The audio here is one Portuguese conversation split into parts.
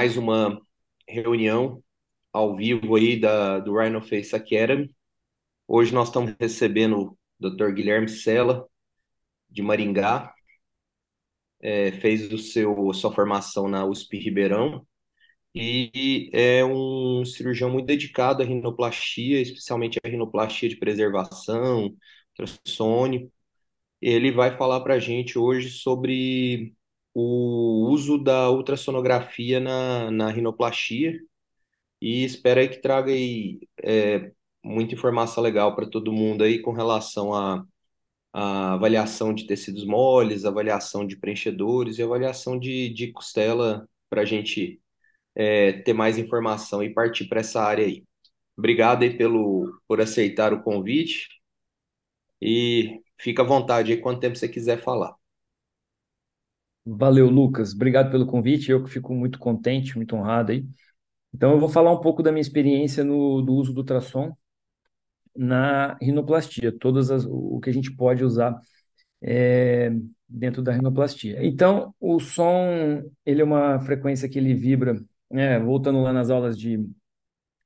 mais uma reunião ao vivo aí da, do Rhino Face Academy. Hoje nós estamos recebendo o Dr. Guilherme Sela, de Maringá, é, fez o seu, sua formação na USP Ribeirão e é um cirurgião muito dedicado à rinoplastia, especialmente à rinoplastia de preservação, ultrassônico. Ele vai falar para a gente hoje sobre o uso da ultrassonografia na, na rinoplastia e espero aí que traga aí, é, muita informação legal para todo mundo aí com relação a, a avaliação de tecidos moles, avaliação de preenchedores e avaliação de, de costela para a gente é, ter mais informação e partir para essa área aí. Obrigado aí pelo, por aceitar o convite e fica à vontade aí quanto tempo você quiser falar. Valeu, Lucas. Obrigado pelo convite. Eu que fico muito contente, muito honrado aí. Então, eu vou falar um pouco da minha experiência no do uso do ultrassom na rinoplastia, todas as, o que a gente pode usar é, dentro da rinoplastia. Então, o som, ele é uma frequência que ele vibra, né, voltando lá nas aulas de,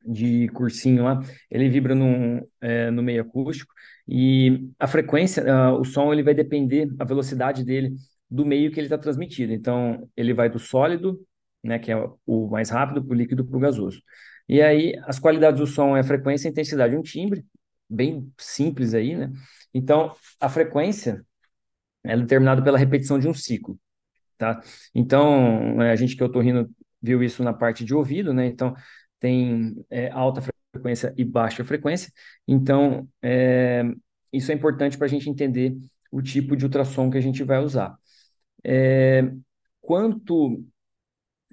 de cursinho lá, ele vibra no, é, no meio acústico, e a frequência, uh, o som, ele vai depender, a velocidade dele, do meio que ele está transmitido. Então, ele vai do sólido, né, que é o mais rápido, para o líquido, para o gasoso. E aí, as qualidades do som é a frequência, a intensidade, um timbre, bem simples aí, né? Então, a frequência é determinada pela repetição de um ciclo, tá? Então, né, a gente que é otorrino viu isso na parte de ouvido, né? Então, tem é, alta frequência e baixa frequência. Então, é, isso é importante para a gente entender o tipo de ultrassom que a gente vai usar. É, quanto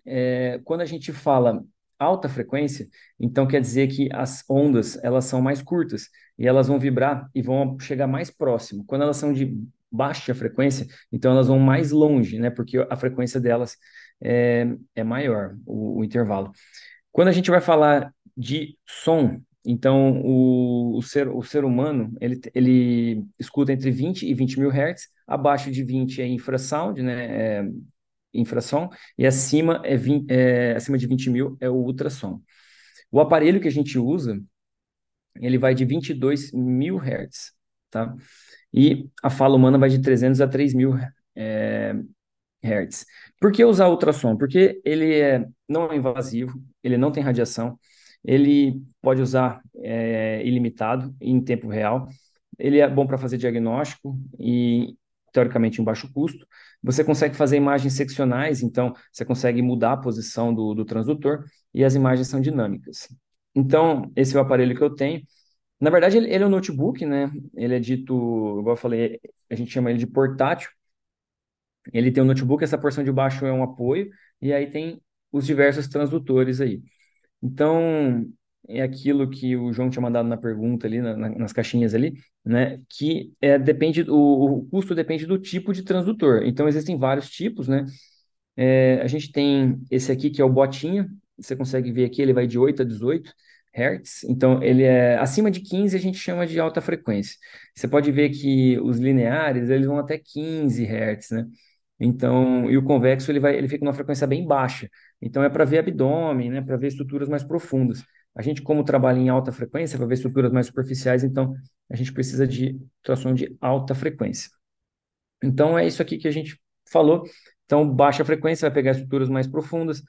é, quando a gente fala alta frequência, então quer dizer que as ondas elas são mais curtas e elas vão vibrar e vão chegar mais próximo. Quando elas são de baixa frequência, então elas vão mais longe, né? Porque a frequência delas é, é maior, o, o intervalo. Quando a gente vai falar de som, então, o, o, ser, o ser humano, ele, ele escuta entre 20 e 20 mil hertz, abaixo de 20 é infrasound, né, é infrasom, e acima, é, 20, é acima de 20 mil é o ultrassom. O aparelho que a gente usa, ele vai de 22 mil hertz, tá? E a fala humana vai de 300 a 3 mil é, hertz. Por que usar ultrassom? Porque ele é, não é invasivo, ele não tem radiação, ele pode usar é, ilimitado em tempo real. Ele é bom para fazer diagnóstico e, teoricamente, em baixo custo. Você consegue fazer imagens seccionais, então você consegue mudar a posição do, do transdutor e as imagens são dinâmicas. Então, esse é o aparelho que eu tenho. Na verdade, ele, ele é um notebook, né? Ele é dito, igual eu falei, a gente chama ele de portátil. Ele tem um notebook, essa porção de baixo é um apoio, e aí tem os diversos transdutores aí. Então, é aquilo que o João tinha mandado na pergunta ali, na, nas caixinhas ali, né? Que é, depende, o, o, custo depende do tipo de transdutor. Então, existem vários tipos, né? É, a gente tem esse aqui que é o botinha, você consegue ver aqui, ele vai de 8 a 18 Hz, então ele é acima de 15 a gente chama de alta frequência. Você pode ver que os lineares, eles vão até 15 Hz, né? Então, e o convexo ele vai, ele fica numa frequência bem baixa. Então é para ver abdômen, né, para ver estruturas mais profundas. A gente como trabalha em alta frequência, para ver estruturas mais superficiais, então a gente precisa de ultrassom de alta frequência. Então é isso aqui que a gente falou. Então baixa frequência vai pegar estruturas mais profundas,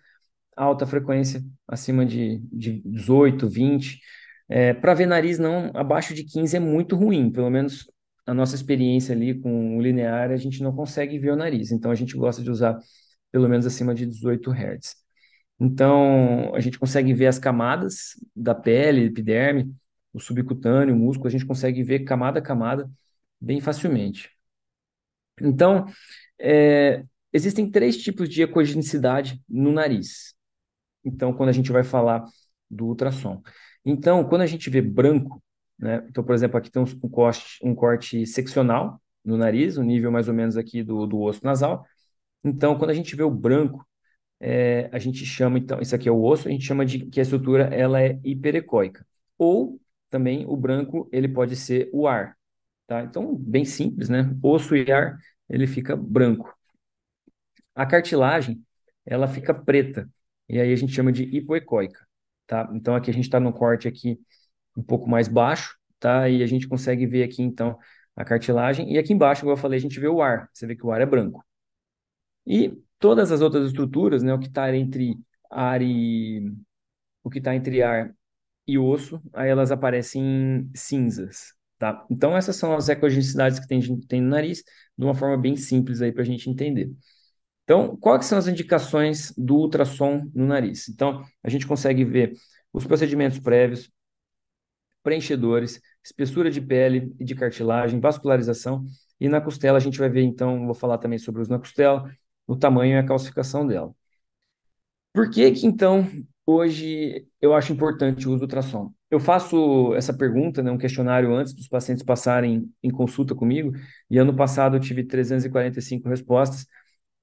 alta frequência acima de, de 18, 20. É, para ver nariz não, abaixo de 15 é muito ruim, pelo menos a nossa experiência ali com o linear, a gente não consegue ver o nariz. Então, a gente gosta de usar pelo menos acima de 18 Hz. Então, a gente consegue ver as camadas da pele, epiderme, o subcutâneo, o músculo, a gente consegue ver camada a camada bem facilmente. Então, é, existem três tipos de ecogenicidade no nariz. Então, quando a gente vai falar do ultrassom. Então, quando a gente vê branco, né? Então, por exemplo, aqui tem um, corte, um corte seccional no nariz, o nível mais ou menos aqui do, do osso nasal. Então, quando a gente vê o branco, é, a gente chama, então, isso aqui é o osso, a gente chama de que a estrutura ela é hiperecóica. Ou também o branco, ele pode ser o ar, tá? Então, bem simples, né? Osso e ar, ele fica branco. A cartilagem, ela fica preta. e aí a gente chama de hipoecóica, tá? Então aqui a gente está no corte aqui um pouco mais baixo, tá? E a gente consegue ver aqui então a cartilagem e aqui embaixo, como eu falei, a gente vê o ar. Você vê que o ar é branco. E todas as outras estruturas, né, o que está entre ar e o que está entre ar e osso, aí elas aparecem cinzas, tá? Então essas são as ecogenicidades que tem, tem no nariz, de uma forma bem simples aí para a gente entender. Então, quais são as indicações do ultrassom no nariz? Então, a gente consegue ver os procedimentos prévios, preenchedores, espessura de pele e de cartilagem, vascularização, e na costela a gente vai ver, então, vou falar também sobre os na costela, o tamanho e a calcificação dela. Por que que, então, hoje eu acho importante o uso do ultrassom? Eu faço essa pergunta, né, um questionário antes dos pacientes passarem em consulta comigo, e ano passado eu tive 345 respostas,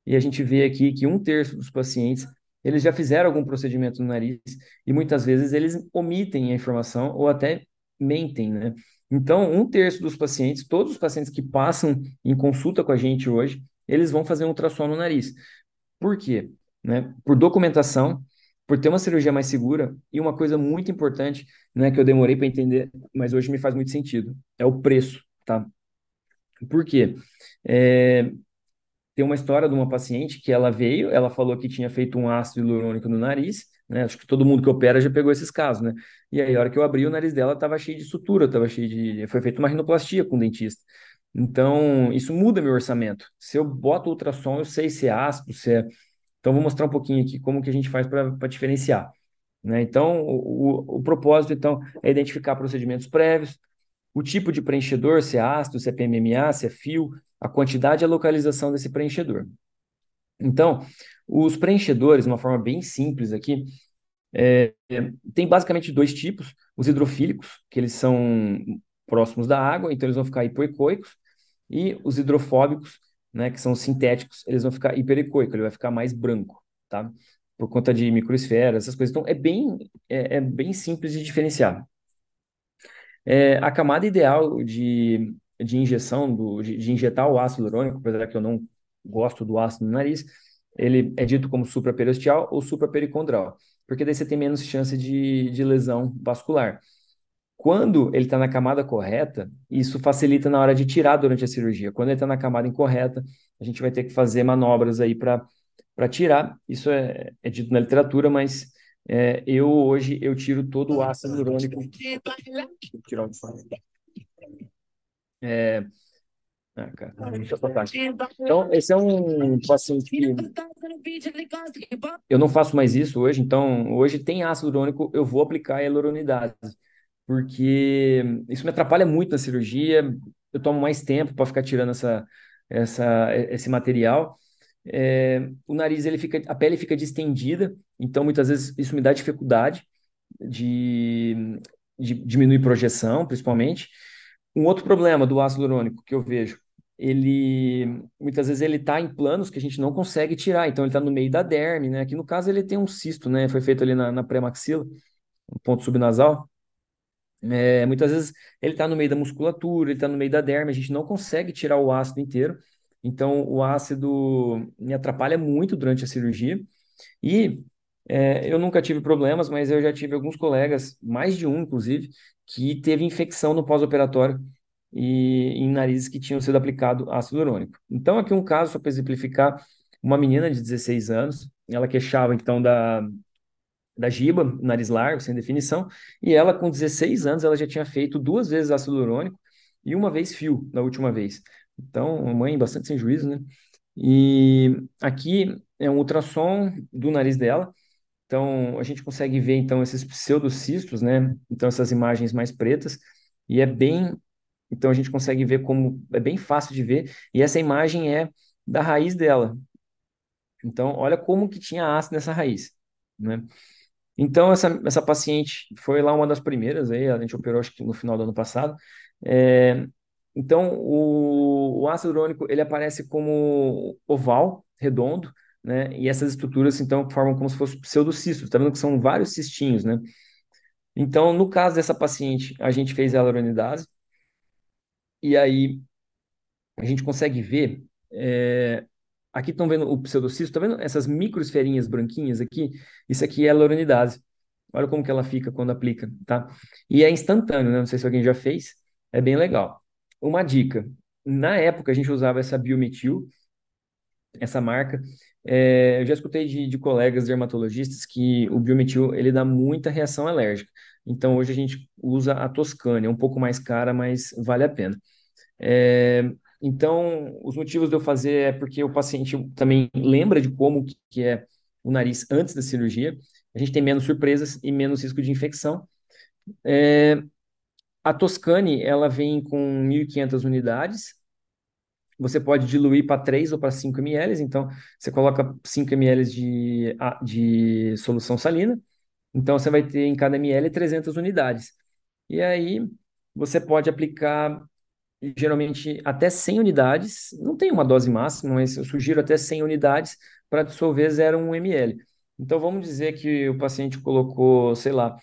e a gente vê aqui que um terço dos pacientes eles já fizeram algum procedimento no nariz e muitas vezes eles omitem a informação ou até mentem, né? Então, um terço dos pacientes, todos os pacientes que passam em consulta com a gente hoje, eles vão fazer um ultrassom no nariz. Por quê? Né? Por documentação, por ter uma cirurgia mais segura e uma coisa muito importante, né, que eu demorei para entender, mas hoje me faz muito sentido, é o preço, tá? Por quê? É, tem uma história de uma paciente que ela veio, ela falou que tinha feito um ácido hialurônico no nariz, né? Acho que todo mundo que opera já pegou esses casos, né? E aí, a hora que eu abri, o nariz dela estava cheio de sutura, estava cheio de. Foi feita uma rinoplastia com o dentista. Então, isso muda meu orçamento. Se eu boto ultrassom, eu sei se é ácido, se é. Então, vou mostrar um pouquinho aqui como que a gente faz para diferenciar. Né? Então, o, o, propósito, então, é identificar procedimentos prévios, o tipo de preenchedor, se é ácido, se é PMMA, se é fio, a quantidade e a localização desse preenchedor. Então, os preenchedores, de uma forma bem simples aqui, é, tem basicamente dois tipos: os hidrofílicos, que eles são próximos da água, então eles vão ficar hipoecoicos, e os hidrofóbicos, né, que são sintéticos, eles vão ficar hiperecoicos, ele vai ficar mais branco, tá? Por conta de microesferas, essas coisas. Então, é bem, é, é bem simples de diferenciar. É, a camada ideal de de injeção, do, de, de injetar o ácido hialurônico, apesar que eu não gosto do ácido no nariz, ele é dito como supraperiosteal ou suprapericondral, porque daí você tem menos chance de, de lesão vascular. Quando ele está na camada correta, isso facilita na hora de tirar durante a cirurgia. Quando ele está na camada incorreta, a gente vai ter que fazer manobras aí para tirar. Isso é, é dito na literatura, mas é, eu hoje eu tiro todo o ácido hialurônico. tirar o é... Ah, cara, Então, esse é um paciente que eu não faço mais isso hoje, então hoje tem ácido hialurônico, eu vou aplicar a hialuronidase, porque isso me atrapalha muito na cirurgia, eu tomo mais tempo para ficar tirando essa, essa, esse material. É, o nariz, ele fica, a pele fica distendida, então muitas vezes isso me dá dificuldade de, de diminuir projeção, principalmente. Um outro problema do ácido hialurônico que eu vejo, ele muitas vezes ele está em planos que a gente não consegue tirar, então ele está no meio da derme, né? Aqui no caso ele tem um cisto, né? Foi feito ali na, na pré-maxila, no ponto subnasal. É, muitas vezes ele está no meio da musculatura, ele está no meio da derme, a gente não consegue tirar o ácido inteiro, então o ácido me atrapalha muito durante a cirurgia. E é, eu nunca tive problemas, mas eu já tive alguns colegas, mais de um inclusive, que teve infecção no pós-operatório e em narizes que tinham sido aplicado ácido hialurônico. Então, aqui um caso, só para exemplificar, uma menina de 16 anos, ela queixava então da, da giba, nariz largo, sem definição, e ela com 16 anos, ela já tinha feito duas vezes ácido hialurônico e uma vez fio, na última vez. Então, uma mãe bastante sem juízo, né? E aqui é um ultrassom do nariz dela, então, a gente consegue ver, então, esses pseudocistos, né? Então, essas imagens mais pretas, e é bem... Então, a gente consegue ver como... É bem fácil de ver, e essa imagem é da raiz dela. Então, olha como que tinha ácido nessa raiz, né? Então, essa, essa paciente foi lá uma das primeiras, aí, a gente operou acho que no final do ano passado. É, então, o, o ácido hialurônico, ele aparece como oval, redondo, né? E essas estruturas, então, formam como se fossem pseudocistos. Tá vendo que são vários cistinhos, né? Então, no caso dessa paciente, a gente fez a hialuronidase, e aí a gente consegue ver é, Aqui estão vendo o pseudocisto, tá vendo essas microesferinhas branquinhas aqui? Isso aqui é a hyaluronidase. Olha como que ela fica quando aplica, tá? E é instantâneo, né? Não sei se alguém já fez. É bem legal. Uma dica. Na época, a gente usava essa Biometil, essa marca. É, eu já escutei de, de, colegas dermatologistas que o Biometil, ele dá muita reação alérgica. Então, hoje a gente usa a Toscane. É um pouco mais cara, mas vale a pena. É, então, os motivos de eu fazer é porque o paciente também lembra de como que é o nariz antes da cirurgia. A gente tem menos surpresas e menos risco de infecção. É, a Toscane, ela vem com 1.500 unidades. Você pode diluir para 3 ou para 5 ml. Então, você coloca 5 ml de, de solução salina. Então, você vai ter em cada ml 300 unidades. E aí, você pode aplicar geralmente até 100 unidades, não tem uma dose máxima, mas eu sugiro até 100 unidades para dissolver 0,1 ml. Então vamos dizer que o paciente colocou, sei lá,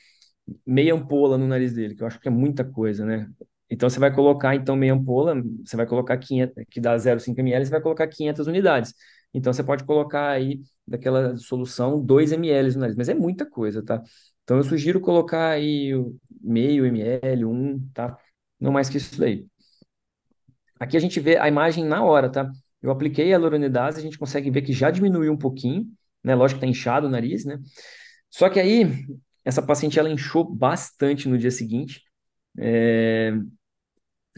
meia ampola no nariz dele, que eu acho que é muita coisa, né? Então você vai colocar então meia ampola, você vai colocar 500, que dá 0,5 ml, você vai colocar 500 unidades. Então você pode colocar aí daquela solução 2 ml no nariz, mas é muita coisa, tá? Então eu sugiro colocar aí meio ml, um, tá? Não mais que isso daí. Aqui a gente vê a imagem na hora, tá? Eu apliquei a hyaluronidase, a gente consegue ver que já diminuiu um pouquinho, né? Lógico que tá inchado o nariz, né? Só que aí, essa paciente, ela inchou bastante no dia seguinte. É...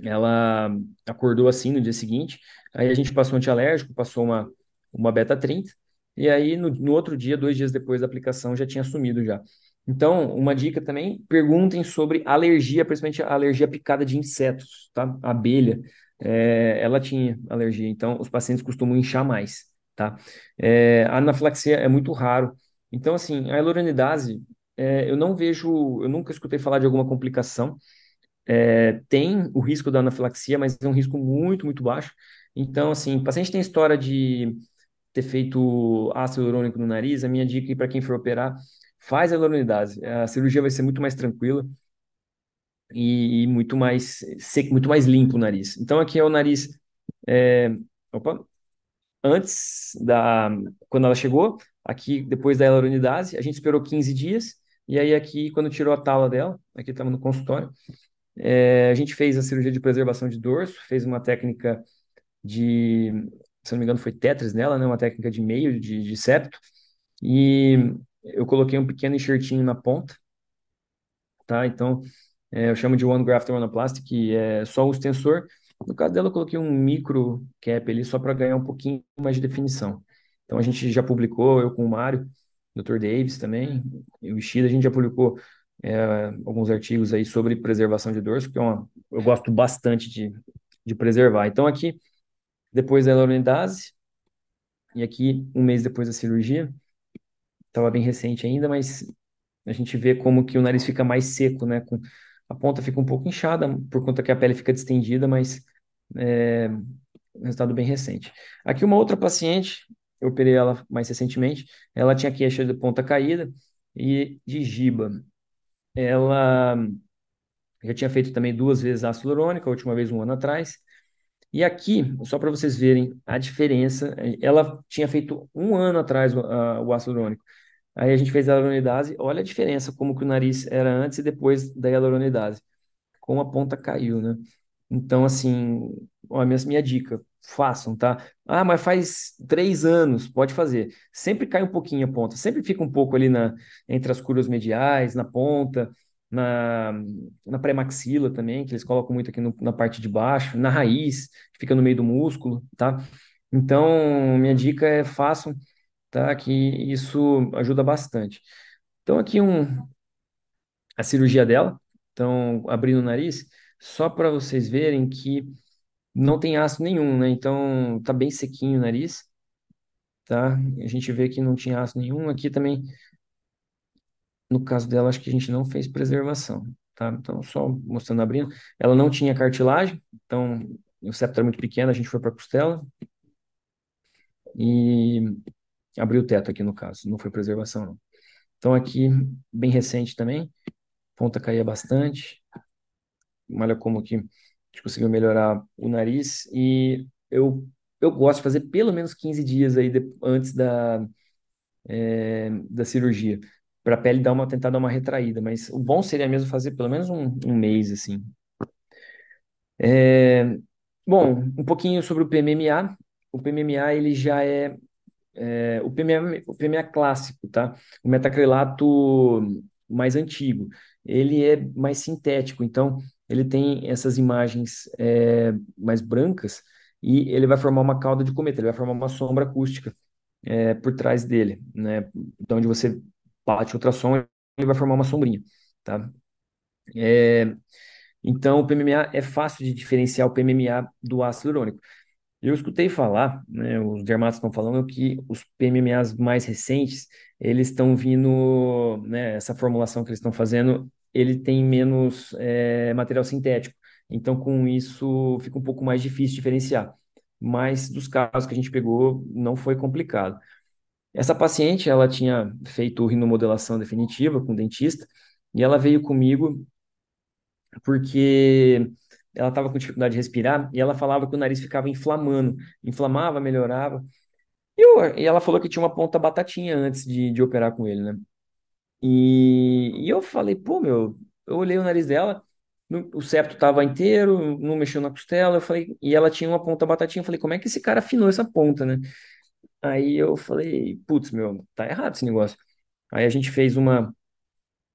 Ela acordou assim no dia seguinte. Aí a gente passou um antialérgico, passou uma, uma beta-30. E aí, no, no outro dia, dois dias depois da aplicação, já tinha sumido já. Então, uma dica também, perguntem sobre alergia, principalmente alergia picada de insetos, tá? Abelha é, ela tinha alergia, então os pacientes costumam inchar mais, tá? É, a anafilaxia é muito raro. Então, assim, a hyaluronidase, é, eu não vejo, eu nunca escutei falar de alguma complicação. Tem o risco da anafilaxia, mas é um risco muito, muito baixo. Então, assim, o paciente tem história de ter feito ácido hialurônico no nariz, a minha dica para quem for operar, faz a hyaluronidase. A cirurgia vai ser muito mais tranquila e, e, muito mais seco, muito mais limpo o nariz. Então aqui é o nariz, é, opa, antes da, quando ela chegou, aqui depois da hyaluronidase, a gente esperou 15 dias, e aí aqui quando tirou a tala dela, aqui estamos no consultório, é, a gente fez a cirurgia de preservação de dorso, fez uma técnica de, se não me engano foi tetras nela, né, uma técnica de meio de, de septo, e eu coloquei um pequeno enxertinho na ponta, tá? Então é, eu chamo de One Graft Monoplastic, que é só o extensor. No caso dela, eu coloquei um micro cap ali só para ganhar um pouquinho mais de definição. Então a gente já publicou, eu com o Mário, Dr. Davis também, e o Ishida, a gente já publicou é, alguns artigos aí sobre preservação de dorso, que é uma, eu gosto bastante de, de preservar. Então aqui, depois da hyaluronidase, e aqui um mês depois da cirurgia, estava bem recente ainda, mas a gente vê como que o nariz fica mais seco, né, com a ponta fica um pouco inchada por conta que a pele fica distendida, mas é resultado bem recente. Aqui uma outra paciente, eu operei ela mais recentemente, ela tinha queixa de ponta caída e de giba. Ela já tinha feito também duas vezes ácido hialurônico, a última vez um ano atrás. E aqui, só para vocês verem a diferença, ela tinha feito um ano atrás o, a, o ácido hialurônico. Aí a gente fez a hyaluronidase, olha a diferença, como que o nariz era antes e depois da hyaluronidase. Como a ponta caiu, né? Então, assim, ó, minha, minha dica, façam, tá? Ah, mas faz três anos, pode fazer. Sempre cai um pouquinho a ponta, sempre fica um pouco ali na, entre as curvas mediais, na ponta, na, na pré-maxila também, que eles colocam muito aqui no, na parte de baixo, na raiz, que fica no meio do músculo, tá? Então, minha dica é façam tá? Que isso ajuda bastante. Então, aqui um, a cirurgia dela, então, abrindo o nariz, só para vocês verem que não tem ácido nenhum, né? Então, tá bem sequinho o nariz, tá? A gente vê que não tinha ácido nenhum. Aqui também, no caso dela, acho que a gente não fez preservação, tá? Então, só mostrando abrindo. Ela não tinha cartilagem, então o septo era muito pequeno, a gente foi para costela. E abriu o teto aqui no caso, não foi preservação não. Então aqui, bem recente também, ponta caía bastante, olha como que a gente conseguiu melhorar o nariz e eu eu gosto de fazer pelo menos 15 dias aí de- antes da, é, da cirurgia, para a pele dar uma, tentar dar uma retraída, mas o bom seria mesmo fazer pelo menos um, um mês, assim. É, bom, um pouquinho sobre o PMMA. O PMMA, ele já é, é, o PMMA, o PMMA clássico, tá? O metacrilato mais antigo. Ele é mais sintético, então ele tem essas imagens é, mais brancas e ele vai formar uma cauda de cometa, ele vai formar uma sombra acústica é, por trás dele, né? Então, onde você bate ultrassom, ele vai formar uma sombrinha, tá? É, então, o PMMA é fácil de diferenciar o PMMA do ácido hialurônico. Eu escutei falar, né, os dermatos estão falando que os PMMAs mais recentes, eles estão vindo, né, essa formulação que eles estão fazendo, ele tem menos é, material sintético. Então, com isso, fica um pouco mais difícil diferenciar. Mas dos casos que a gente pegou, não foi complicado. Essa paciente, ela tinha feito rinomodelação definitiva com o dentista, e ela veio comigo porque ela estava com dificuldade de respirar e ela falava que o nariz ficava inflamando, inflamava, melhorava. E, eu- e ela falou que tinha uma ponta batatinha antes de, de operar com ele, né? E, e eu falei, pô, meu, eu olhei o nariz dela, no- o septo estava inteiro, não mexeu na costela, eu falei, e ela tinha uma ponta batatinha, eu falei, como é que esse cara afinou essa ponta, né? Aí eu falei, putz, meu, tá errado esse negócio. Aí a gente fez uma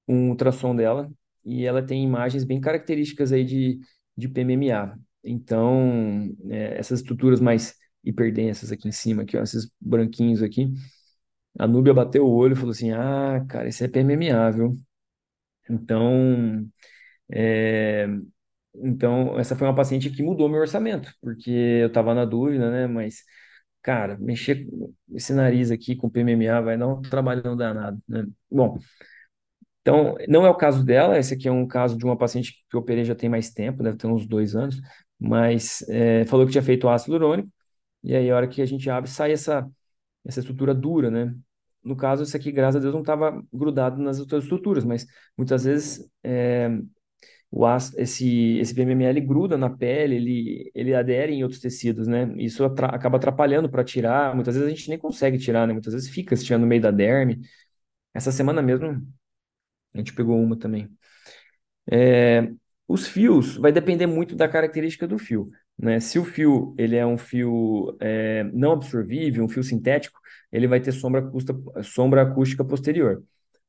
um ultrassom dela e ela tem imagens bem características aí de, de PMMA. Então, é, essas estruturas mais hiperdensas aqui em cima, aqui, ó, esses branquinhos aqui, a Núbia bateu o olho e falou assim: Ah, cara, esse é PMMA, viu? Então, é, então, essa foi uma paciente que mudou meu orçamento, porque eu tava na dúvida, né? Mas, cara, mexer esse nariz aqui com PMMA vai dar um trabalhão danado, né? Bom, Então, não é o caso dela, esse aqui é um caso de uma paciente que eu operei já tem mais tempo, deve ter uns dois anos, mas é, falou que tinha feito ácido hialurônico, e aí a hora que a gente abre, sai essa, essa estrutura dura, né? No caso, esse aqui, graças a Deus, não estava grudado nas outras estruturas, mas muitas vezes é, o ácido, esse, esse PMML gruda na pele, ele, ele adere em outros tecidos, né? Isso atra- acaba atrapalhando para tirar, muitas vezes a gente nem consegue tirar, né? Muitas vezes fica se tiver no meio da derme. Essa semana mesmo a gente pegou uma também. É, os fios vai depender muito da característica do fio, né? Se o fio ele é um fio é, não absorvível, um fio sintético, ele vai ter sombra, acusta, sombra acústica posterior.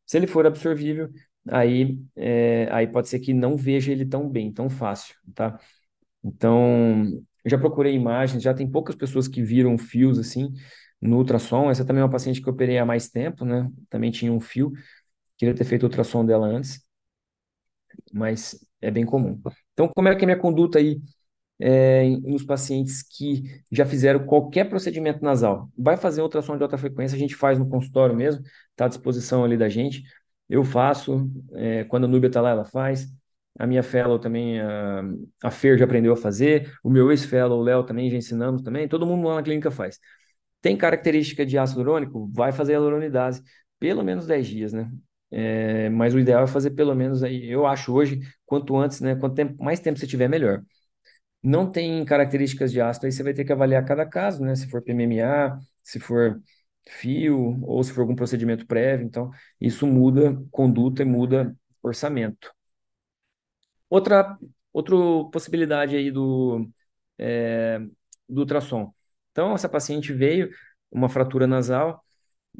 Se ele for absorvível, aí, é, aí pode ser que não veja ele tão bem, tão fácil, tá? Então, eu já procurei imagens, já tem poucas pessoas que viram fios assim no ultrassom. Essa também é uma paciente que eu operei há mais tempo, né? Também tinha um fio, queria ter feito ultrassom dela antes mas é bem comum. Então, como é que é minha conduta aí é, nos pacientes que já fizeram qualquer procedimento nasal? Vai fazer ultrassom de alta frequência, a gente faz no consultório mesmo, está à disposição ali da gente. Eu faço, é, quando a Núbia está lá, ela faz. A minha fellow também, a, a Fer já aprendeu a fazer. O meu ex-fellow, o Léo, também já ensinamos também. Todo mundo lá na clínica faz. Tem característica de ácido hialurônico? Vai fazer a hialuronidase, pelo menos 10 dias, né? É, mas o ideal é fazer pelo menos aí, eu acho hoje, quanto antes, né? Quanto tempo, mais tempo você tiver, melhor. Não tem características de ácido, aí você vai ter que avaliar cada caso, né? Se for PMMA, se for fio, ou se for algum procedimento prévio. Então, isso muda conduta e muda orçamento. Outra, outra possibilidade aí do, é, do ultrassom. Então, essa paciente veio, uma fratura nasal,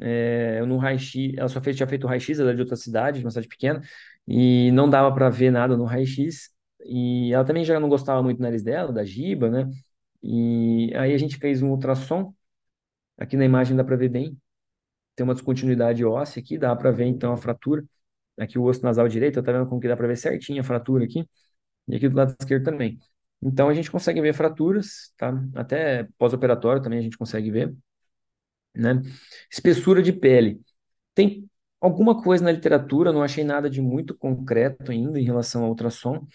é, no raio-x, ela só fez, tinha feito raio-x, ela é de outra cidade, de uma cidade pequena, e não dava para ver nada no raio-x, e ela também já não gostava muito do nariz dela, da giba, né? E aí a gente fez um ultrassom, aqui na imagem dá para ver bem, tem uma descontinuidade óssea aqui, dá para ver então a fratura, aqui o osso nasal direito, tá vendo como que dá para ver certinho a fratura aqui, e aqui do lado esquerdo também. Então a gente consegue ver fraturas, tá? Até pós-operatório também a gente consegue ver, né? Espessura de pele. Tem alguma coisa na literatura, não achei nada de muito concreto ainda em relação ao ultrassom,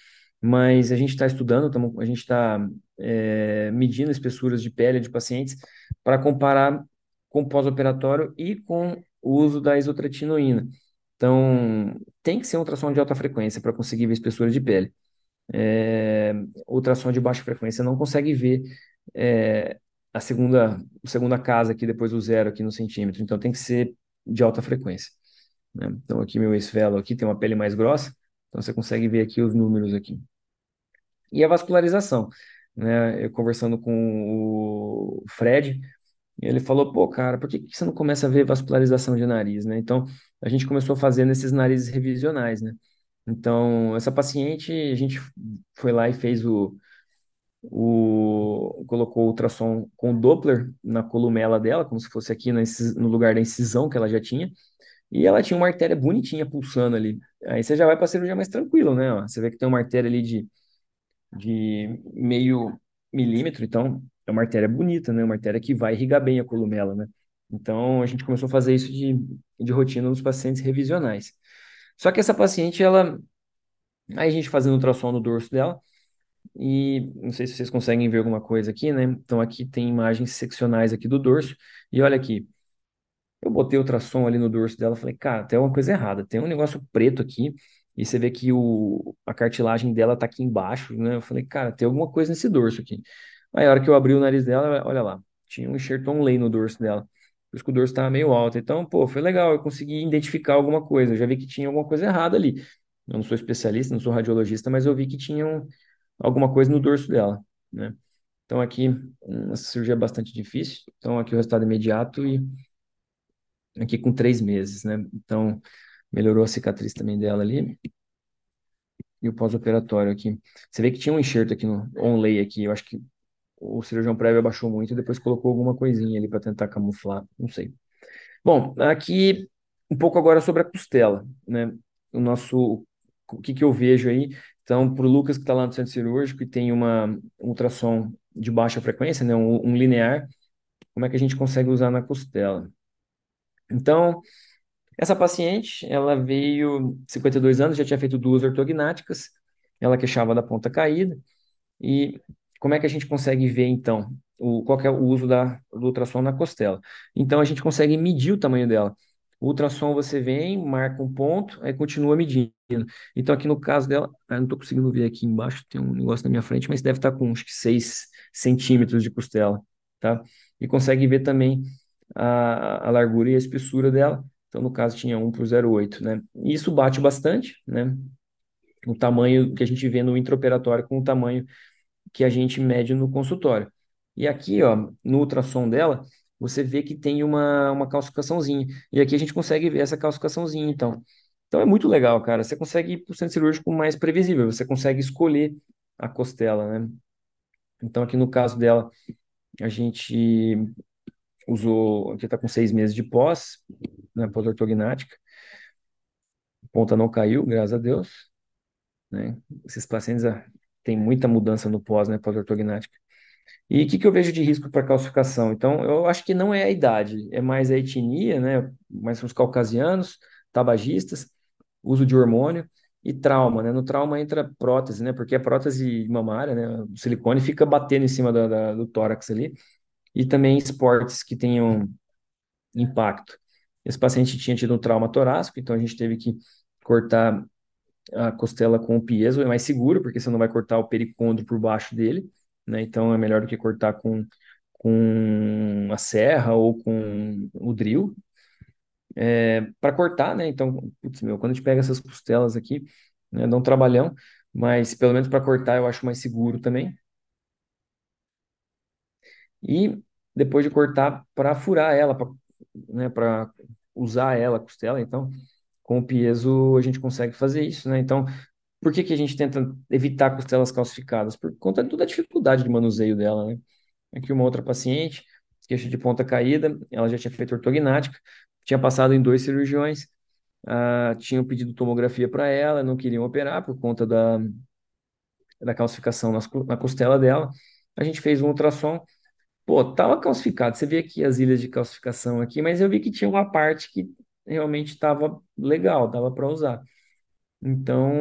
mas a gente está estudando, tamo, a gente está é, medindo espessuras de pele de pacientes para comparar com pós-operatório e com o uso da isotretinoína. Então, tem que ser um ultrassom de alta frequência para conseguir ver espessura de pele. É, ultrassom de baixa frequência não consegue ver é, a segunda, segunda casa aqui depois do zero aqui no centímetro. Então tem que ser de alta frequência. Né? Então aqui meu esfelo aqui tem uma pele mais grossa, então você consegue ver aqui os números aqui. E a vascularização, né? Eu conversando com o Fred, ele falou, pô, cara, por que que você não começa a ver vascularização de nariz, né? Então a gente começou a fazer nesses narizes revisionais, né? Então essa paciente, a gente foi lá e fez o o, colocou o ultrassom com Doppler na columela dela, como se fosse aqui no, no lugar da incisão que ela já tinha, e ela tinha uma artéria bonitinha pulsando ali. Aí você já vai para a cirurgia mais tranquilo, né? Ó, você vê que tem uma artéria ali de, de meio milímetro, então é uma artéria bonita, né? Uma artéria que vai irrigar bem a columela, né? Então a gente começou a fazer isso de, de rotina nos pacientes revisionais. Só que essa paciente, ela. Aí a gente fazendo ultrassom no dorso dela, e não sei se vocês conseguem ver alguma coisa aqui, né? Então aqui tem imagens seccionais aqui do dorso. E olha aqui, eu botei ultrassom ali no dorso dela, falei, cara, tem uma coisa errada, tem um negócio preto aqui, e você vê que o, a cartilagem dela tá aqui embaixo, né? Eu falei, cara, tem alguma coisa nesse dorso aqui. Aí a hora que eu abri o nariz dela, olha lá, tinha um enxerto lei no dorso dela. Por isso que o dorso estava meio alto. Então, pô, foi legal, eu consegui identificar alguma coisa. Eu já vi que tinha alguma coisa errada ali. Eu não sou especialista, não sou radiologista, mas eu vi que tinha um, alguma coisa no dorso dela, né? Então aqui, essa cirurgia bastante difícil. Então aqui o resultado imediato e aqui com três meses, né? Então melhorou a cicatriz também dela ali. E o pós-operatório aqui. Você vê que tinha um enxerto aqui no onlay aqui. Eu acho que o cirurgião prévio abaixou muito e depois colocou alguma coisinha ali para tentar camuflar. Não sei. Bom, aqui um pouco agora sobre a costela, né? O nosso, o que que eu vejo aí? Então, para o Lucas que está lá no centro cirúrgico e tem uma um ultrassom de baixa frequência, né, um, um, linear, como é que a gente consegue usar na costela? Então, essa paciente, ela veio 52 anos, já tinha feito duas ortognáticas, ela queixava da ponta caída, e como é que a gente consegue ver, então, o, qual é o uso da, do ultrassom na costela? Então, a gente consegue medir o tamanho dela. O ultrassom você vem, marca um ponto, aí continua medindo. Então, aqui no caso dela, eu não estou conseguindo ver aqui embaixo, tem um negócio na minha frente, mas deve estar com acho que 6 centímetros de costela, tá? E consegue ver também a, a largura e a espessura dela. Então, no caso, tinha 1 por 0,8, né? E isso bate bastante, né? O tamanho que a gente vê no intraoperatório com o tamanho que a gente mede no consultório. E aqui, ó, no ultrassom dela, você vê que tem uma, uma calcificaçãozinha. E aqui a gente consegue ver essa calcificaçãozinha, então. Então é muito legal, cara. Você consegue ir para o centro cirúrgico mais previsível, você consegue escolher a costela, né? Então aqui no caso dela, a gente usou, aqui está com seis meses de pós, né, pós-ortognática. Ponta não caiu, graças a Deus. Né? Esses pacientes ah, têm muita mudança no pós, né, pós-ortognática. E o que, que eu vejo de risco para calcificação? Então, eu acho que não é a idade, é mais a etnia, né? Mais os caucasianos, tabagistas, uso de hormônio e trauma, né? No trauma entra prótese, né? Porque a prótese mamária, né? O silicone fica batendo em cima da, da, do tórax ali. E também esportes que tenham impacto. Esse paciente tinha tido um trauma torácico, então a gente teve que cortar a costela com o piezo, é mais seguro, porque você não vai cortar o pericôndrio por baixo dele né? Então é melhor do que cortar com, com a serra ou com o drill. É, para cortar, né? Então, putz, meu, quando a gente pega essas costelas aqui, né, dá um trabalhão, mas pelo menos para cortar eu acho mais seguro também. E depois de cortar, para furar ela, para né, para usar ela, a costela, então, com o piezo a gente consegue fazer isso, né? Então, por que, que a gente tenta evitar costelas calcificadas? Por conta de toda a dificuldade de manuseio dela, né? Aqui uma outra paciente, queixa de ponta caída, ela já tinha feito ortognática, tinha passado em dois cirurgiões, uh, tinham pedido tomografia para ela, não queriam operar por conta da, da calcificação nas, na costela dela. A gente fez um ultrassom, pô, tava calcificado. Você vê aqui as ilhas de calcificação aqui, mas eu vi que tinha uma parte que realmente estava legal, dava para usar. Então,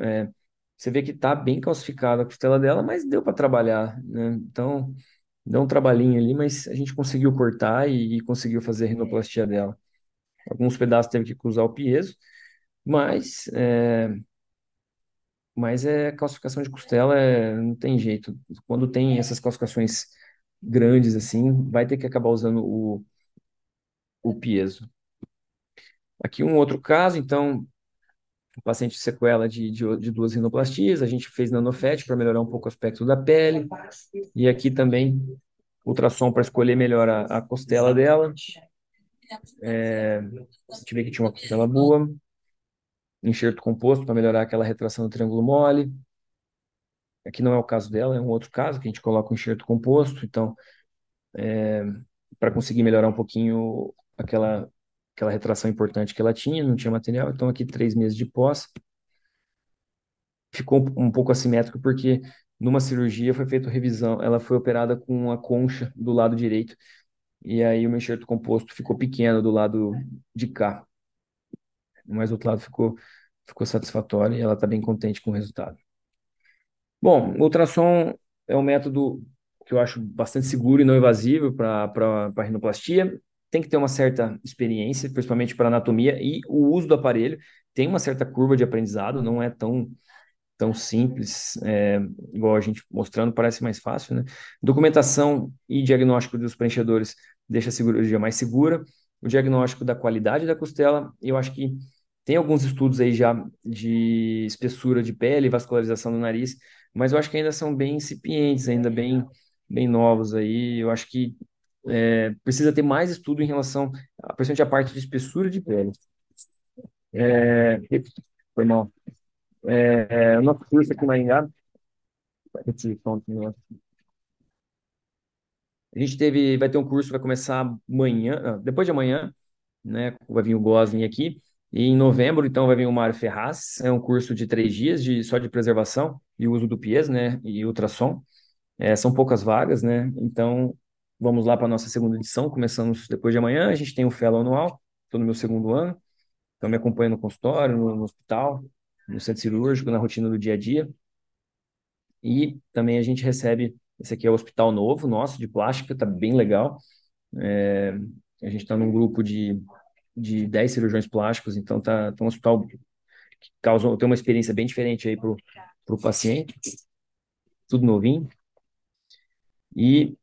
é, você vê que está bem calcificada a costela dela, mas deu para trabalhar, né? Então, deu um trabalhinho ali, mas a gente conseguiu cortar e, e conseguiu fazer a rinoplastia dela. Alguns pedaços teve que usar o piezo, mas é, mas é calcificação de costela, é, não tem jeito. Quando tem essas calcificações grandes assim, vai ter que acabar usando o, o piezo. Aqui um outro caso, então, o paciente sequela de, de, de duas rinoplastias, a gente fez nanofet para melhorar um pouco o aspecto da pele, e aqui também ultrassom para escolher melhor a, a costela dela. É, a gente vê que tinha uma costela boa, enxerto composto para melhorar aquela retração do triângulo mole. Aqui não é o caso dela, é um outro caso que a gente coloca o enxerto composto, então, é, para conseguir melhorar um pouquinho aquela, aquela retração importante que ela tinha, não tinha material, então aqui três meses de pós. Ficou um pouco assimétrico porque numa cirurgia foi feita revisão, ela foi operada com a concha do lado direito, e aí o meu enxerto composto ficou pequeno do lado de cá, mas o outro lado ficou, ficou satisfatório e ela está bem contente com o resultado. Bom, o ultrassom é um método que eu acho bastante seguro e não invasivo para a rinoplastia. Tem que ter uma certa experiência, principalmente para anatomia, e o uso do aparelho tem uma certa curva de aprendizado, não é tão, tão simples, é, igual a gente mostrando, parece mais fácil, né? Documentação e diagnóstico dos preenchedores deixa a cirurgia mais segura. O diagnóstico da qualidade da costela, eu acho que tem alguns estudos aí já de espessura de pele, vascularização do nariz, mas eu acho que ainda são bem incipientes, ainda bem, bem novos aí. Eu acho que é, precisa ter mais estudo em relação, principalmente a parte de espessura de pele. É, foi mal. É, o nosso curso aqui em Maringá, a gente teve, vai ter um curso, vai começar amanhã, depois de amanhã, né? Vai vir o Gosling aqui. E em novembro, então, vai vir o Mário Ferraz. É um curso de três dias de, só de preservação e uso do PIES, né? E ultrassom. É, são poucas vagas, né? Então, vamos lá para a nossa segunda edição. Começamos depois de amanhã. A gente tem o Fellow anual. Estou no meu segundo ano. Então, me acompanho no consultório, no, no hospital, no centro cirúrgico, na rotina do dia a dia. E também a gente recebe. Esse aqui é o hospital novo nosso, de plástica, está bem legal. É, a gente está num grupo de de 10 cirurgiões plásticos, então tá, tá um hospital que causa, tem uma experiência bem diferente aí pro, pro paciente, tudo novinho. E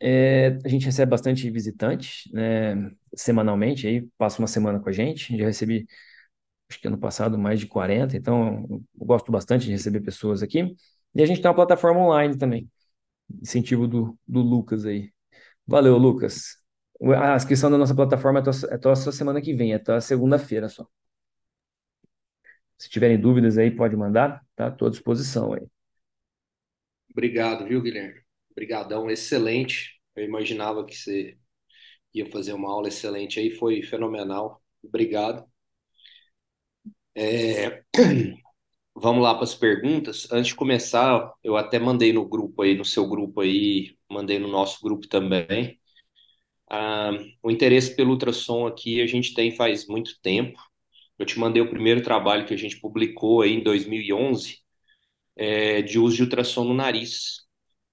é, a gente recebe bastante visitante, né, semanalmente, aí passa uma semana com a gente, já recebi, acho que ano passado, mais de 40, então eu gosto bastante de receber pessoas aqui. E a gente tem uma plataforma online também, incentivo do, do Lucas aí. Valeu, Lucas. A inscrição da nossa plataforma é até a semana que vem, é até segunda-feira só. Se tiverem dúvidas aí, pode mandar, tá? Estou à disposição aí. Obrigado, viu, Guilherme? Obrigadão, excelente. Eu imaginava que você ia fazer uma aula excelente aí, foi fenomenal. Obrigado. É... Vamos lá para as perguntas. Antes de começar, eu até mandei no grupo aí, no seu grupo aí, mandei no nosso grupo também. Ah, o interesse pelo ultrassom aqui a gente tem faz muito tempo. Eu te mandei o primeiro trabalho que a gente publicou aí em 2011, é, de uso de ultrassom no nariz.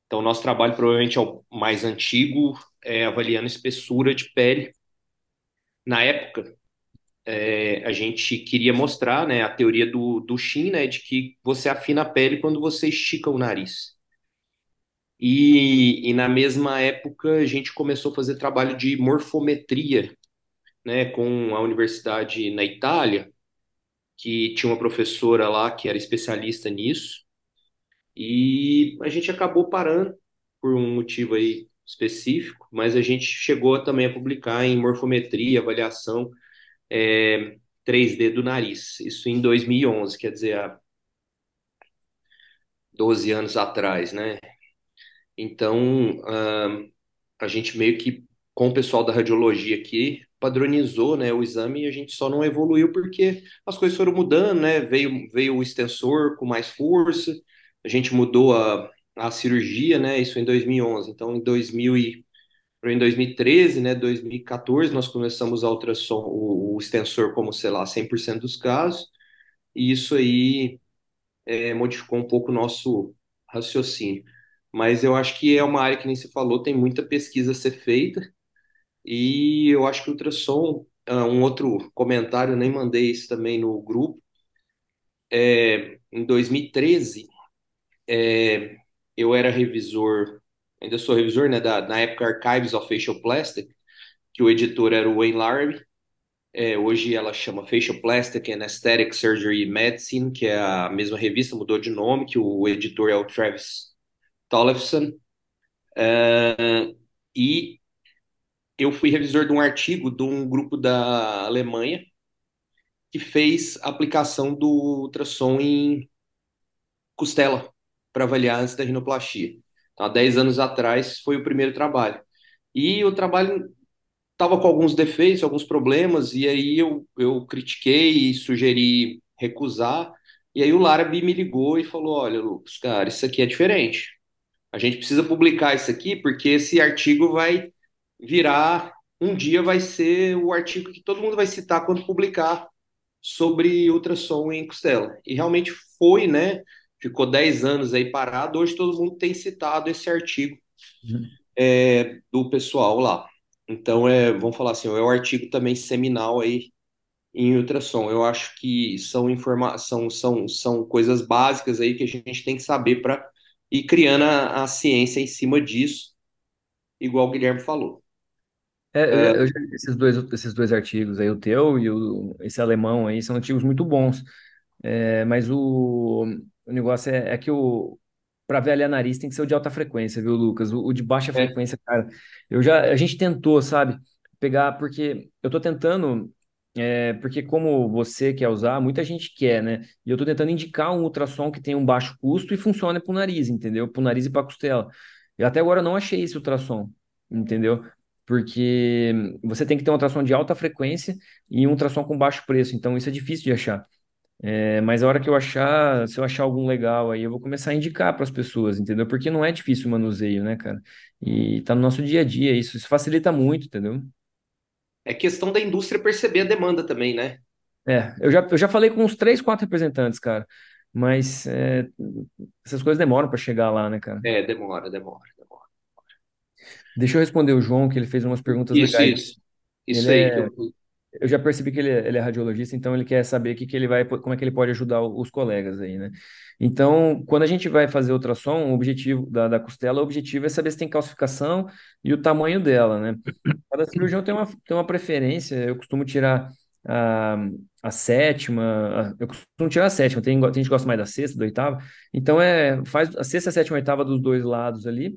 Então, nosso trabalho provavelmente é o mais antigo, é, avaliando espessura de pele. Na época, é, a gente queria mostrar né, a teoria do, do Shin, né, de que você afina a pele quando você estica o nariz. E, e, na mesma época a gente começou a fazer trabalho de morfometria, né, com a universidade na Itália, que tinha uma professora lá que era especialista nisso, e a gente acabou parando por um motivo aí específico, mas a gente chegou também a publicar em morfometria, avaliação é, 3D do nariz, isso em 2011, quer dizer, há 12 anos atrás, né? Então, a gente meio que, com o pessoal da radiologia aqui, padronizou né, o exame e a gente só não evoluiu porque as coisas foram mudando, né? Veio, veio o extensor com mais força, a gente mudou a, a cirurgia, né? Isso em 2011. Então, em 2000 e, em 2013, né, 2014, nós começamos a ultrassom, o, o extensor como, sei lá, 100% dos casos, e isso aí é, modificou um pouco o nosso raciocínio mas eu acho que é uma área que nem se falou, tem muita pesquisa a ser feita, e eu acho que o ultrassom, ah, um outro comentário, nem mandei isso também no grupo, é, em 2013, é, eu era revisor ainda sou revisor, né, da, na época Archives of Facial Plastic, que o editor era o Wayne Larrabee. É, hoje ela chama Facial Plastic and Aesthetic Surgery Medicine, que é a mesma revista, mudou de nome, que o editor é o Travis Tollefson. É, e eu fui revisor de um artigo de um grupo da Alemanha que fez aplicação do ultrassom em costela para avaliar antes da rinoplastia. Então, há 10 anos atrás foi o primeiro trabalho. E o trabalho estava com alguns defeitos, alguns problemas, e aí eu, eu critiquei e sugeri recusar. E aí o Larabi me ligou e falou: Olha, Lucas, cara, isso aqui é diferente. A gente precisa publicar isso aqui porque esse artigo vai virar, um dia vai ser o artigo que todo mundo vai citar quando publicar sobre ultrassom em costela. E realmente foi, né? Ficou 10 anos aí parado. Hoje todo mundo tem citado esse artigo é, do pessoal lá. Então, é, vamos falar assim, é o artigo também seminal aí em ultrassom. Eu acho que são informação, são, são coisas básicas aí que a gente tem que saber para ir criando a, a ciência em cima disso, igual o Guilherme falou. É, eu, eu já- esses dois, esses dois artigos aí, o teu e o, esse alemão aí, são artigos muito bons. É, mas o, o negócio é, é que o para avaliar nariz tem que ser o de alta frequência, viu, Lucas? O, o de baixa É, frequência, cara, eu já a gente tentou, sabe, pegar porque eu tô tentando é, porque como você quer usar, muita gente quer, né? E eu tô tentando indicar um ultrassom que tem um baixo custo e funcione pro nariz, entendeu? Pro nariz e pra costela. Eu até agora não achei esse ultrassom, entendeu? Porque você tem que ter um ultrassom de alta frequência e um ultrassom com baixo preço, então isso é difícil de achar. É, mas a hora que eu achar, se eu achar algum legal aí, eu vou começar a indicar para as pessoas, entendeu? Porque não é difícil o manuseio, né, cara? E tá no nosso dia a dia, isso, isso facilita muito, entendeu? é questão da indústria perceber a demanda também, né? É, eu já, eu já falei com uns três, quatro representantes, cara, mas é, essas coisas demoram para chegar lá, né, cara? É, demora, demora, demora. Deixa eu responder o João, que ele fez umas perguntas Isso, legais. isso. Isso Ele aí é eu. Eu já percebi que ele é, ele é radiologista, então ele quer saber que que ele vai, como é que ele pode ajudar os colegas aí, né? Então, quando a gente vai fazer ultrassom, o objetivo da, da costela, o objetivo é saber se tem calcificação e o tamanho dela, né? Cada cirurgião tem uma, tem uma preferência, eu costumo tirar a, a sétima, a- eu costumo tirar a sétima, tem, tem gente que gosta mais da sexta, da oitava, então é, faz a sexta, a sétima, a oitava dos dois lados ali,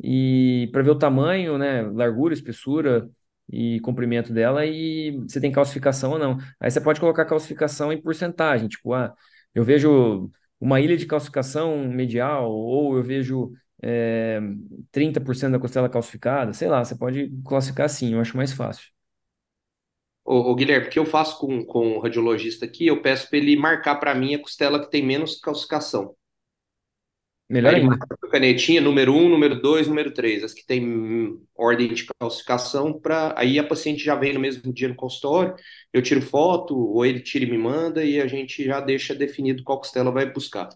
e para ver o tamanho, né, largura, espessura, e comprimento dela e você tem calcificação ou não. Aí você pode colocar calcificação em porcentagem, tipo, ah, eu vejo uma ilha de calcificação medial, ou eu vejo é, 30% da costela calcificada, sei lá, você pode classificar assim, eu acho mais fácil. Ô, ô, Guilherme, o que eu faço com, com o radiologista aqui, eu peço para ele marcar para mim a costela que tem menos calcificação. Aí Melhor ele ainda. marca com a canetinha, número um, número 2, número 3, as que tem ordem de calcificação, para aí a paciente já vem no mesmo dia no consultório, eu tiro foto, ou ele tira e me manda, e a gente já deixa definido qual costela vai buscar.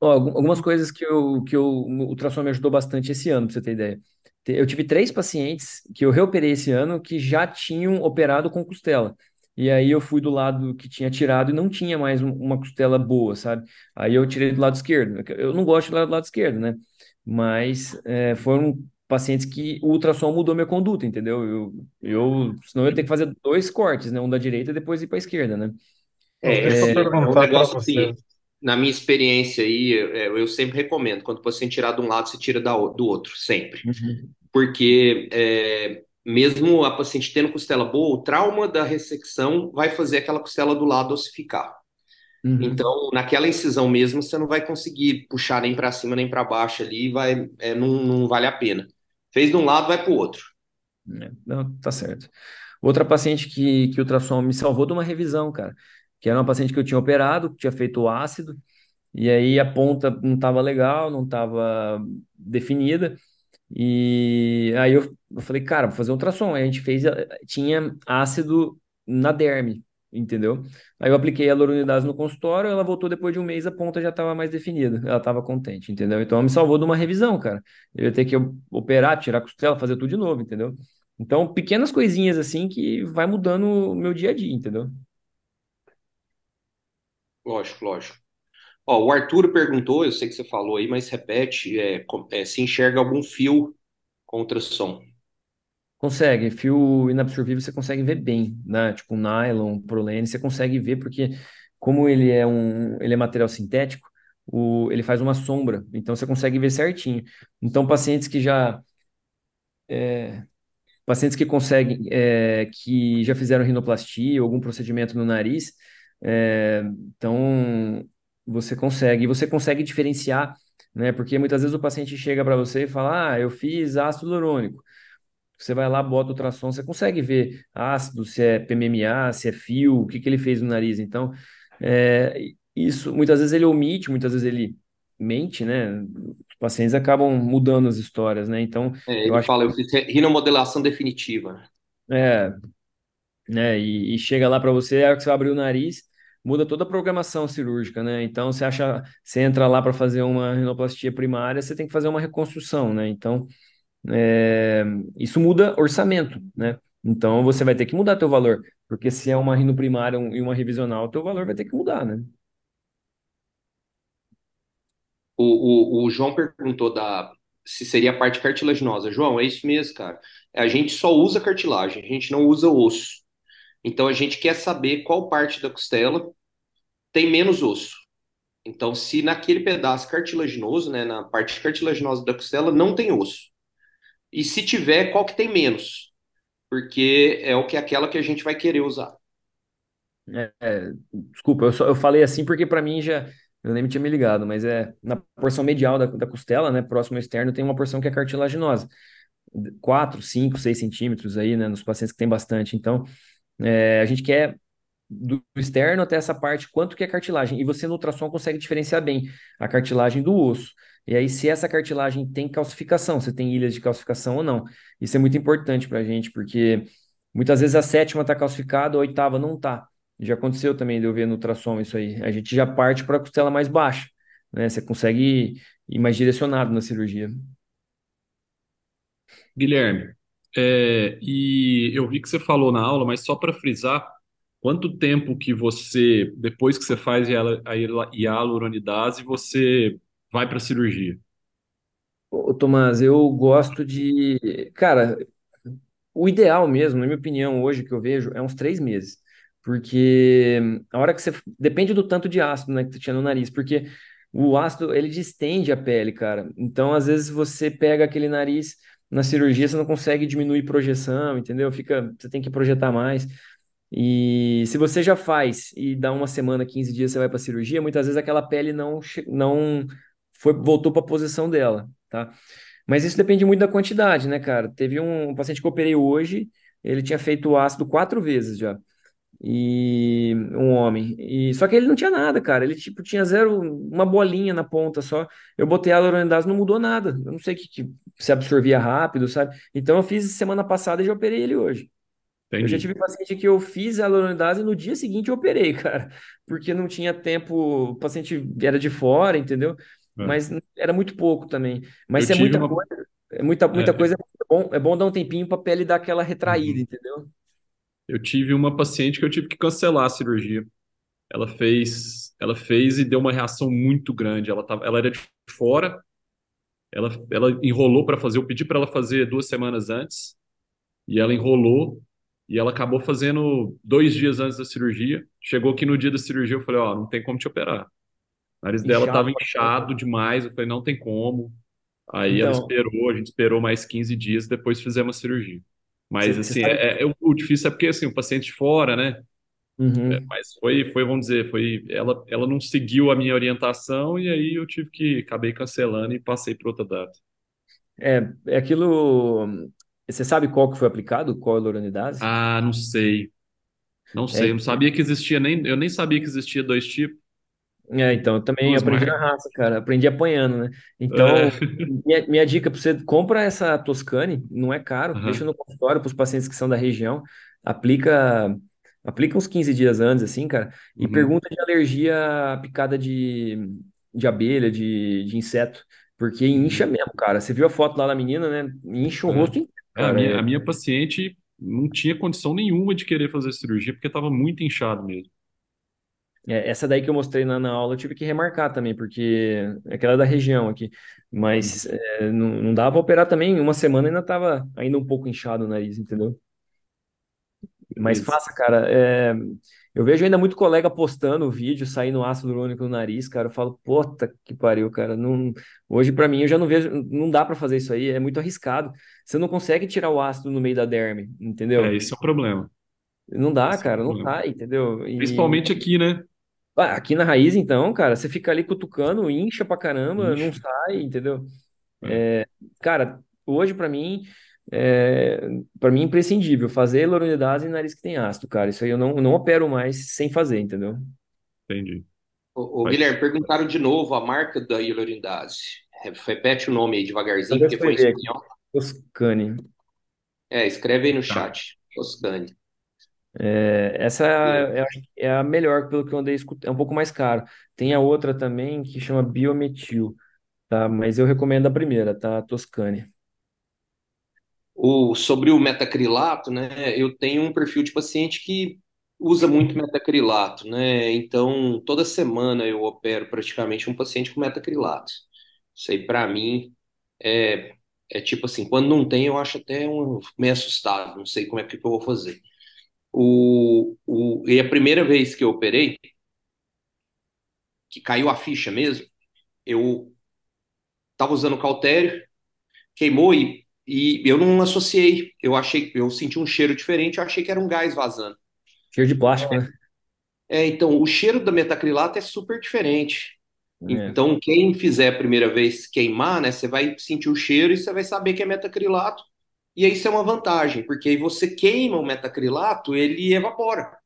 Ó, algum- algumas coisas que, eu, que eu, o ultrassom me ajudou bastante esse ano, pra você ter ideia. Eu tive três pacientes que eu reoperei esse ano que já tinham operado com costela. E aí eu fui do lado que tinha tirado e não tinha mais um- uma costela boa, sabe? Aí eu tirei do lado esquerdo. Eu não gosto do lado esquerdo, né? Mas é, foram pacientes que o ultrassom mudou minha conduta, entendeu? Eu, eu, senão eu ia ter que fazer dois cortes, né? Um da direita e depois ir para a esquerda, né? É, esse é um negócio você. assim, na minha experiência aí, eu, eu sempre recomendo, quando o paciente tirar de um lado, você tira da, do outro, sempre. Uhum. Porque é, mesmo a paciente tendo costela boa, o trauma da ressecção vai fazer aquela costela do lado ossificar. Uhum. Então, naquela incisão mesmo, você não vai conseguir puxar nem para cima nem para baixo ali, vai, é, não, não vale a pena. Fez de um lado, vai para o outro. É, não, tá certo. Outra paciente que, que o ultrassom me salvou de uma revisão, cara, que era uma paciente que eu tinha operado, que tinha feito o ácido, e aí a ponta não estava legal, não estava definida, e aí eu, eu falei, cara, vou fazer um ultrassom. Aí a gente fez, eh, tinha ácido na derme, entendeu? Aí eu apliquei a hyaluronidase no consultório, ela voltou depois de um mês, a ponta já estava mais definida, ela estava contente, entendeu? Então ela me salvou de uma revisão, cara. Eu ia ter que operar, tirar a costela, fazer tudo de novo, entendeu? Então, pequenas coisinhas assim que vai mudando o meu dia a dia, entendeu? Lógico, lógico. Ó, o Arthur perguntou, eu sei que você falou aí, mas repete, é, é, se enxerga algum fio com ultrassom. Consegue, fio inabsorvível você consegue ver bem, né? Tipo nylon, prolene, você consegue ver porque como ele é um, ele é material sintético, o, ele faz uma sombra, então você consegue ver certinho. Então pacientes que já pacientes que conseguem, é, que já fizeram rinoplastia algum procedimento no nariz, é, então você consegue, você consegue diferenciar, né? Porque muitas vezes o paciente chega para você e fala, ah, eu fiz ácido hialurônico. Você vai lá, bota o ultrassom, você consegue ver ácido, se é PMMA, se é fio, o que que ele fez no nariz. Então, é, isso, muitas vezes ele omite, muitas vezes ele mente, né? Os pacientes acabam mudando as histórias, né? Então, É, eu ele acho fala, eu fiz rinomodelação definitiva. é, né? E, e chega lá para você, hora que você abre o nariz, muda toda a programação cirúrgica, né? Então você acha, você entra lá para fazer uma rinoplastia primária, você tem que fazer uma reconstrução, né? Então é, isso muda orçamento, né? Então você vai ter que mudar teu valor, porque se é uma rino primária e uma revisional, teu valor vai ter que mudar, né? O, o, o João perguntou da, se seria a parte cartilaginosa. João, é isso mesmo, cara. A gente só usa cartilagem, a gente não usa osso. Então a gente quer saber qual parte da costela tem menos osso. Então, se naquele pedaço cartilaginoso, né, na parte cartilaginosa da costela, não tem osso. E se tiver, qual que tem menos? Porque é o que aquela que a gente vai querer usar. É, é, desculpa, eu, só, eu falei assim porque para mim já eu nem tinha me ligado, mas é na porção medial da, da costela, né, próximo ao externo, tem uma porção que é cartilaginosa, 4, 5, 6 centímetros aí, né, nos pacientes que tem bastante. Então, é, a gente quer do externo até essa parte, quanto que é cartilagem. E você no ultrassom consegue diferenciar bem a cartilagem do osso. E aí, se essa cartilagem tem calcificação, se tem ilhas de calcificação ou não. Isso é muito importante para a gente, porque muitas vezes a sétima está calcificada, a oitava não está. Já aconteceu também de eu ver no ultrassom isso aí. A gente já parte para a costela mais baixa, né? Você consegue ir mais direcionado na cirurgia. Guilherme, é, e eu vi que você falou na aula, mas só para frisar, quanto tempo que você, depois que você faz a hialuronidase, você vai para a cirurgia? Ô, Tomás, eu gosto de. Cara, O ideal mesmo, na minha opinião, hoje que eu vejo, é uns três meses. Porque a hora que você. Depende do tanto de ácido, né, que tu tinha no nariz. Porque o ácido, ele distende a pele, cara. Então, às vezes, você pega aquele nariz na cirurgia, você não consegue diminuir projeção, entendeu? Fica, você tem que projetar mais. E se você já faz e dá uma semana, 15 dias, você vai para cirurgia, muitas vezes aquela pele não, não foi, voltou para a posição dela, tá? Mas isso depende muito da quantidade, né, cara? Teve um paciente que eu operei hoje, ele tinha feito ácido quatro vezes já. E um homem. E só que ele não tinha nada, cara. Ele tipo tinha zero, uma bolinha na ponta só. Eu botei a hyaluronidase, não mudou nada. Eu não sei que, que se absorvia rápido, sabe? Então eu fiz semana passada e já operei ele hoje. Eu já Entendi. tive paciente que eu fiz a hyaluronidase e no dia seguinte eu operei, cara, porque não tinha tempo, o paciente era de fora, entendeu? É. Mas era muito pouco também. Mas se é muita uma. coisa, é muita, muita é, coisa, é bom, é bom dar um tempinho para a pele dar aquela retraída, uhum. entendeu? Eu tive uma paciente que eu tive que cancelar a cirurgia. Ela fez, ela fez e deu uma reação muito grande. Ela tava, ela era de fora, ela, ela enrolou para fazer. Eu pedi para ela fazer duas semanas antes. E ela enrolou e ela acabou fazendo dois dias antes da cirurgia. Chegou aqui no dia da cirurgia, eu falei, ó, não tem como te operar. O nariz dela estava inchado demais, eu falei, não tem como. Aí ela Então, esperou, a gente esperou mais 15 dias, depois fizemos a cirurgia. Mas, você assim, sabe. é, é- o difícil é porque, assim, o paciente de fora, né? Uhum. Mas foi, foi, vamos dizer, foi, ela, ela não seguiu a minha orientação e aí eu tive que, acabei cancelando e passei para outra data. É, é aquilo. Você sabe qual que foi aplicado? Qual a hyaluronidase? Ah, não sei, não sei, eu É, não sabia que existia nem, eu nem sabia que existia dois tipos, É, então, eu também duas aprendi na marcas. raça, cara. Aprendi apanhando, né? É. Então, minha, minha dica para você, compra essa Toscane, não é caro, deixa Aham. no consultório para os pacientes que são da região, aplica, aplica uns 15 dias antes, assim, cara, e Uhum. pergunta de alergia à picada de, de abelha, de, de inseto, porque incha Uhum. mesmo, cara. Você viu a foto lá da menina, né? Incha o rosto inteiro, A minha, É, a minha paciente não tinha condição nenhuma de querer fazer cirurgia porque estava muito inchado mesmo. É, essa daí que eu mostrei na, na aula eu tive que remarcar também, porque é aquela da região aqui. Mas é, não, não dava pra operar também. Uma semana ainda tava ainda um pouco inchado o nariz, entendeu? Mas Beleza. faça, cara. é, eu vejo ainda muito colega postando vídeo, saindo ácido hialurônico no nariz, cara. Eu falo, puta que pariu, cara. Não... Hoje, pra mim, eu já não vejo. Não dá pra fazer isso aí, é muito arriscado. Você não consegue tirar o ácido no meio da derme, É, entendeu? esse é o problema. Não dá, Esse é o cara, não problema. sai, entendeu? E Principalmente aqui, né? ah, aqui na raiz, então, cara, você fica ali cutucando, incha pra caramba, não Ixi, sai, entendeu? é, Cara, hoje pra mim. É, para mim é imprescindível fazer hyaluronidase em nariz que tem ácido, cara. Isso aí eu não, não opero mais sem fazer, entendeu? entendi. Ô, ô, Faz- Guilherme, perguntaram de novo a marca da hialuronidaze. Repete o nome aí devagarzinho, porque foi em espanhol. Toscane. É, escreve aí no Tá. chat. Toscane. É, essa é, a- é a melhor, pelo que eu andei escutando. É um pouco mais caro. Tem a outra também que chama Biometil, tá? Mas eu recomendo a primeira, tá? Toscane. O, sobre o metacrilato, né? Eu tenho um perfil de paciente que usa muito metacrilato, né? Então, toda semana eu opero praticamente um paciente com metacrilato. Isso aí, para mim, é, é tipo assim, quando não tem, eu acho até um, meio assustado, não sei como é que eu vou fazer. O, o, e a primeira vez que eu operei, que caiu a ficha mesmo, eu tava usando cautério, queimou e, e eu não associei. Eu achei, eu senti um cheiro diferente, eu achei que era um gás vazando. Cheiro de plástico, né? É, então, o cheiro da metacrilato é super diferente. É. Então, quem fizer a primeira vez queimar, né, você vai sentir o cheiro e você vai saber que é metacrilato. E aí isso é uma vantagem, porque aí você queima o metacrilato, ele evapora.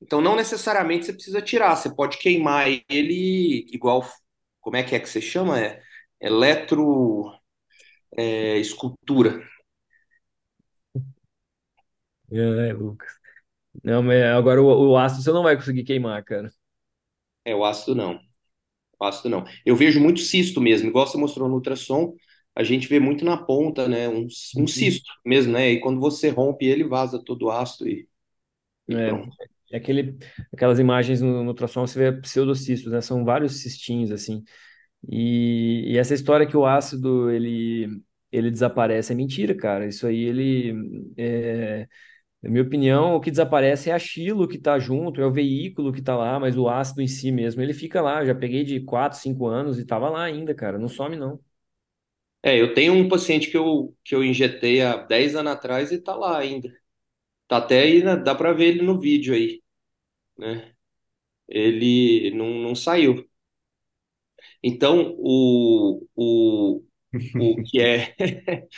Então, não necessariamente você precisa tirar, você pode queimar ele igual, como é que é que você chama? É eletro, é, escultura. É, Lucas. Não, mas agora o, o ácido você não vai conseguir queimar, cara. É, o ácido não. O ácido não. Eu vejo muito cisto mesmo, igual você mostrou no ultrassom, a gente vê muito na ponta, né? Um, um Uhum. cisto mesmo, né? E quando você rompe ele, vaza todo o ácido e, e É, pronto. é aquele, aquelas imagens no, no ultrassom, você vê pseudocistos, né? São vários cistinhos, assim. E, e essa história que o ácido ele, ele desaparece é mentira, cara. Isso aí ele é, na minha opinião, o que desaparece é aquilo que tá junto, é o veículo que tá lá, mas o ácido em si mesmo, ele fica lá. Já peguei de 4 5 anos e tava lá ainda, cara. Não some, não. É, eu tenho um paciente que eu, que eu injetei há 10 anos atrás e tá lá ainda. Tá até aí, né? dá pra ver ele no vídeo aí, né? Ele não, não saiu. Então, o, o, o que é.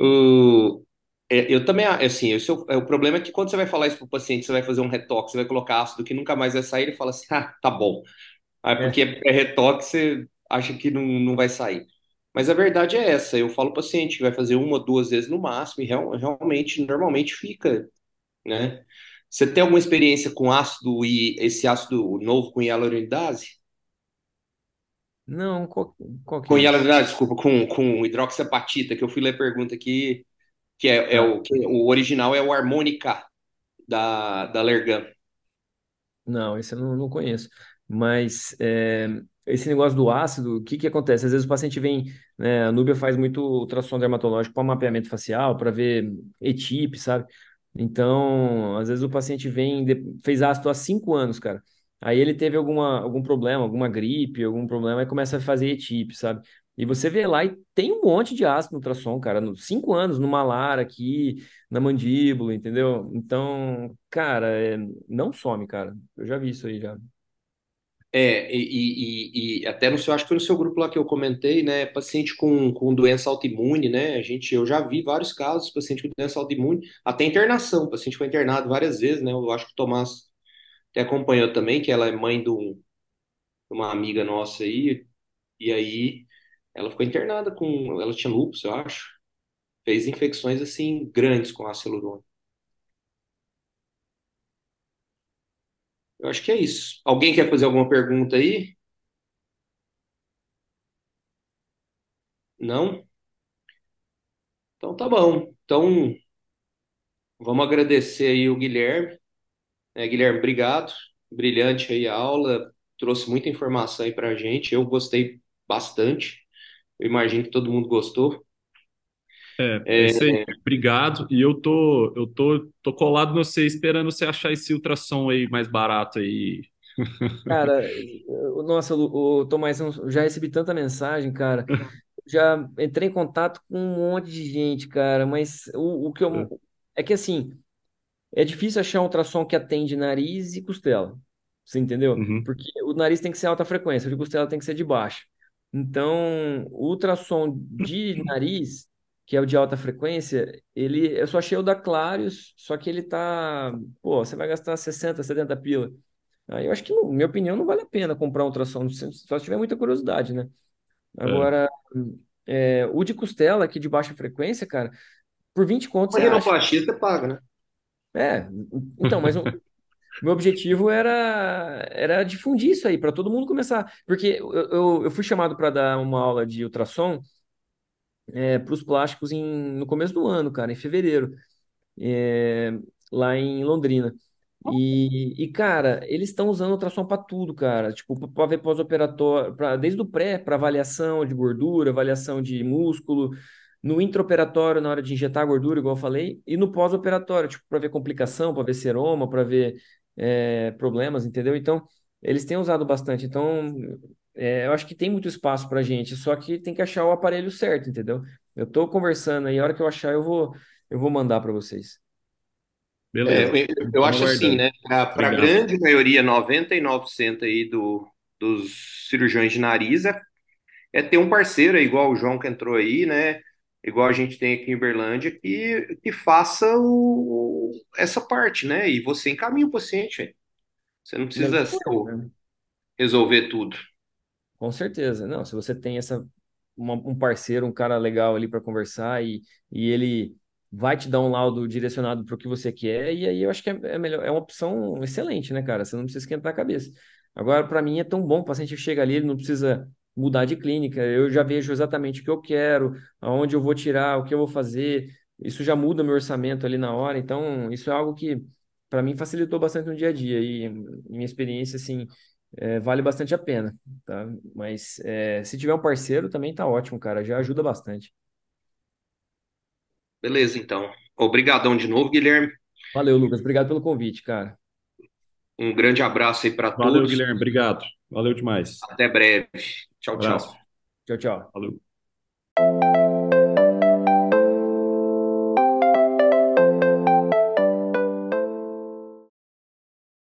O, é, eu também, assim, o, é, o problema é que quando você vai falar isso pro paciente, você vai fazer um retoque, você vai colocar ácido que nunca mais vai sair, ele fala assim, ah, tá bom. Ah, É. porque é retoque, você acha que não, não vai sair. Mas a verdade é essa, eu falo pro paciente que vai fazer uma, duas vezes no máximo, e real, realmente, normalmente fica, né? Você tem alguma experiência com ácido e esse ácido novo com hialuronidase? Não, qual, qual que Com é esse? hialuronidase, desculpa, com, com hidroxiapatita, que eu fui ler a pergunta aqui, que é, é Tá. o, que o original é o Harmonica da, da Lergan. Não, esse eu não, não conheço. Mas é, esse negócio do ácido, o que que acontece? Às vezes o paciente vem, né, a Núbia faz muito ultrassom dermatológico para mapeamento facial, para ver ETIP, sabe? Então, às vezes o paciente vem, de- fez ácido há cinco anos, cara. Aí ele teve alguma, algum problema, alguma gripe, algum problema, e começa a fazer ETIP, sabe? E você vê lá e tem um monte de ácido no ultrassom, cara. No, cinco anos, no malar aqui, na mandíbula, entendeu? Então, cara, é, não some, cara. Eu já vi isso aí já. É, e, e, e até no seu, acho que no seu grupo lá que eu comentei, né? Paciente com, com doença autoimune, né? A gente, eu já vi vários casos, paciente com doença autoimune, até internação, paciente foi internado várias vezes, né? Eu acho que o Tomás até acompanhou também, que ela é mãe de um- de uma amiga nossa aí, e aí ela ficou internada com, ela tinha lúpus, eu acho, fez infecções assim grandes com ácido hialurônico. Eu acho que é isso. Alguém quer fazer alguma pergunta aí? Não? Então tá bom. Então vamos agradecer aí o Guilherme. Né, Guilherme, obrigado. brilhante aí a aula, trouxe muita informação aí pra gente. Eu gostei bastante. Eu imagino que todo mundo gostou. É, é isso aí. Obrigado. E eu tô, eu tô, tô colado no você, esperando você achar esse ultrassom aí mais barato aí. Cara, eu- nossa, o, o Tomás, eu já recebi tanta mensagem, cara. Já entrei em contato com um monte de gente, cara, mas o, o que eu. É que assim. É difícil achar um ultrassom que atende nariz e costela. Você entendeu? Uhum. Porque o nariz tem que ser alta frequência, o de costela tem que ser de baixa. Então, o ultrassom de nariz, que é o de alta frequência, ele, eu só achei o da Clarius, só que ele tá, pô, você vai gastar 60, 70 pila. Aí eu acho que, na minha opinião, não vale a pena comprar um ultrassom, se- só se tiver muita curiosidade, né? É. Agora, é, o de costela, aqui de baixa frequência, cara, por 20 contos Uma você acha. rinoplastia você paga, né? É, então, mas o meu objetivo era, era difundir isso aí, para todo mundo começar. Porque eu, eu, eu fui chamado para dar uma aula de ultrassom para os plásticos em, no começo do ano, cara, em fevereiro, é, lá em Londrina. E, e, cara, eles estão usando ultrassom para tudo, cara. Tipo, para ver pós-operatório, desde o pré, para avaliação de gordura, avaliação de músculo, no intraoperatório, na hora de injetar gordura, igual eu falei, e no pós-operatório, tipo, para ver complicação, para ver seroma, para ver é, problemas, entendeu? Então, eles têm usado bastante. Então, é, eu acho que tem muito espaço para gente, só que tem que achar o aparelho certo, entendeu? Eu tô conversando aí, a hora que eu achar, eu vou, eu vou mandar para vocês. É, Beleza. eu eu Vamos acho assim, né? Para a grande maioria, 99% aí do, dos cirurgiões de nariz, é, é ter um parceiro, é igual o João que entrou aí, né? Igual a gente tem aqui em Uberlândia, que, que faça o, essa parte, né? E você encaminha o paciente. Você não precisa ser coisa, o- né? resolver tudo. Com certeza. Não, se você tem essa uma- um parceiro, um cara legal ali para conversar e, e ele vai te dar um laudo direcionado para o que você quer, e aí eu acho que é, é melhor, é uma opção excelente, né, cara? Você não precisa esquentar a cabeça. Agora, para mim é tão bom, o paciente chega ali, ele não precisa mudar de clínica, eu já vejo exatamente o que eu quero, aonde eu vou tirar, o que eu vou fazer. Isso já muda meu orçamento ali na hora, então isso é algo que para mim facilitou bastante no dia a dia e minha experiência assim é, vale bastante a pena tá? Mas é, se tiver um parceiro também tá ótimo, cara, já ajuda bastante. Beleza, então. Obrigadão de novo, Guilherme. Valeu, Lucas, obrigado pelo convite, cara. Um grande abraço aí para Valeu, todos. Guilherme. Obrigado. Valeu demais. Até breve. Tchau, tchau. Tchau, tchau. Valeu.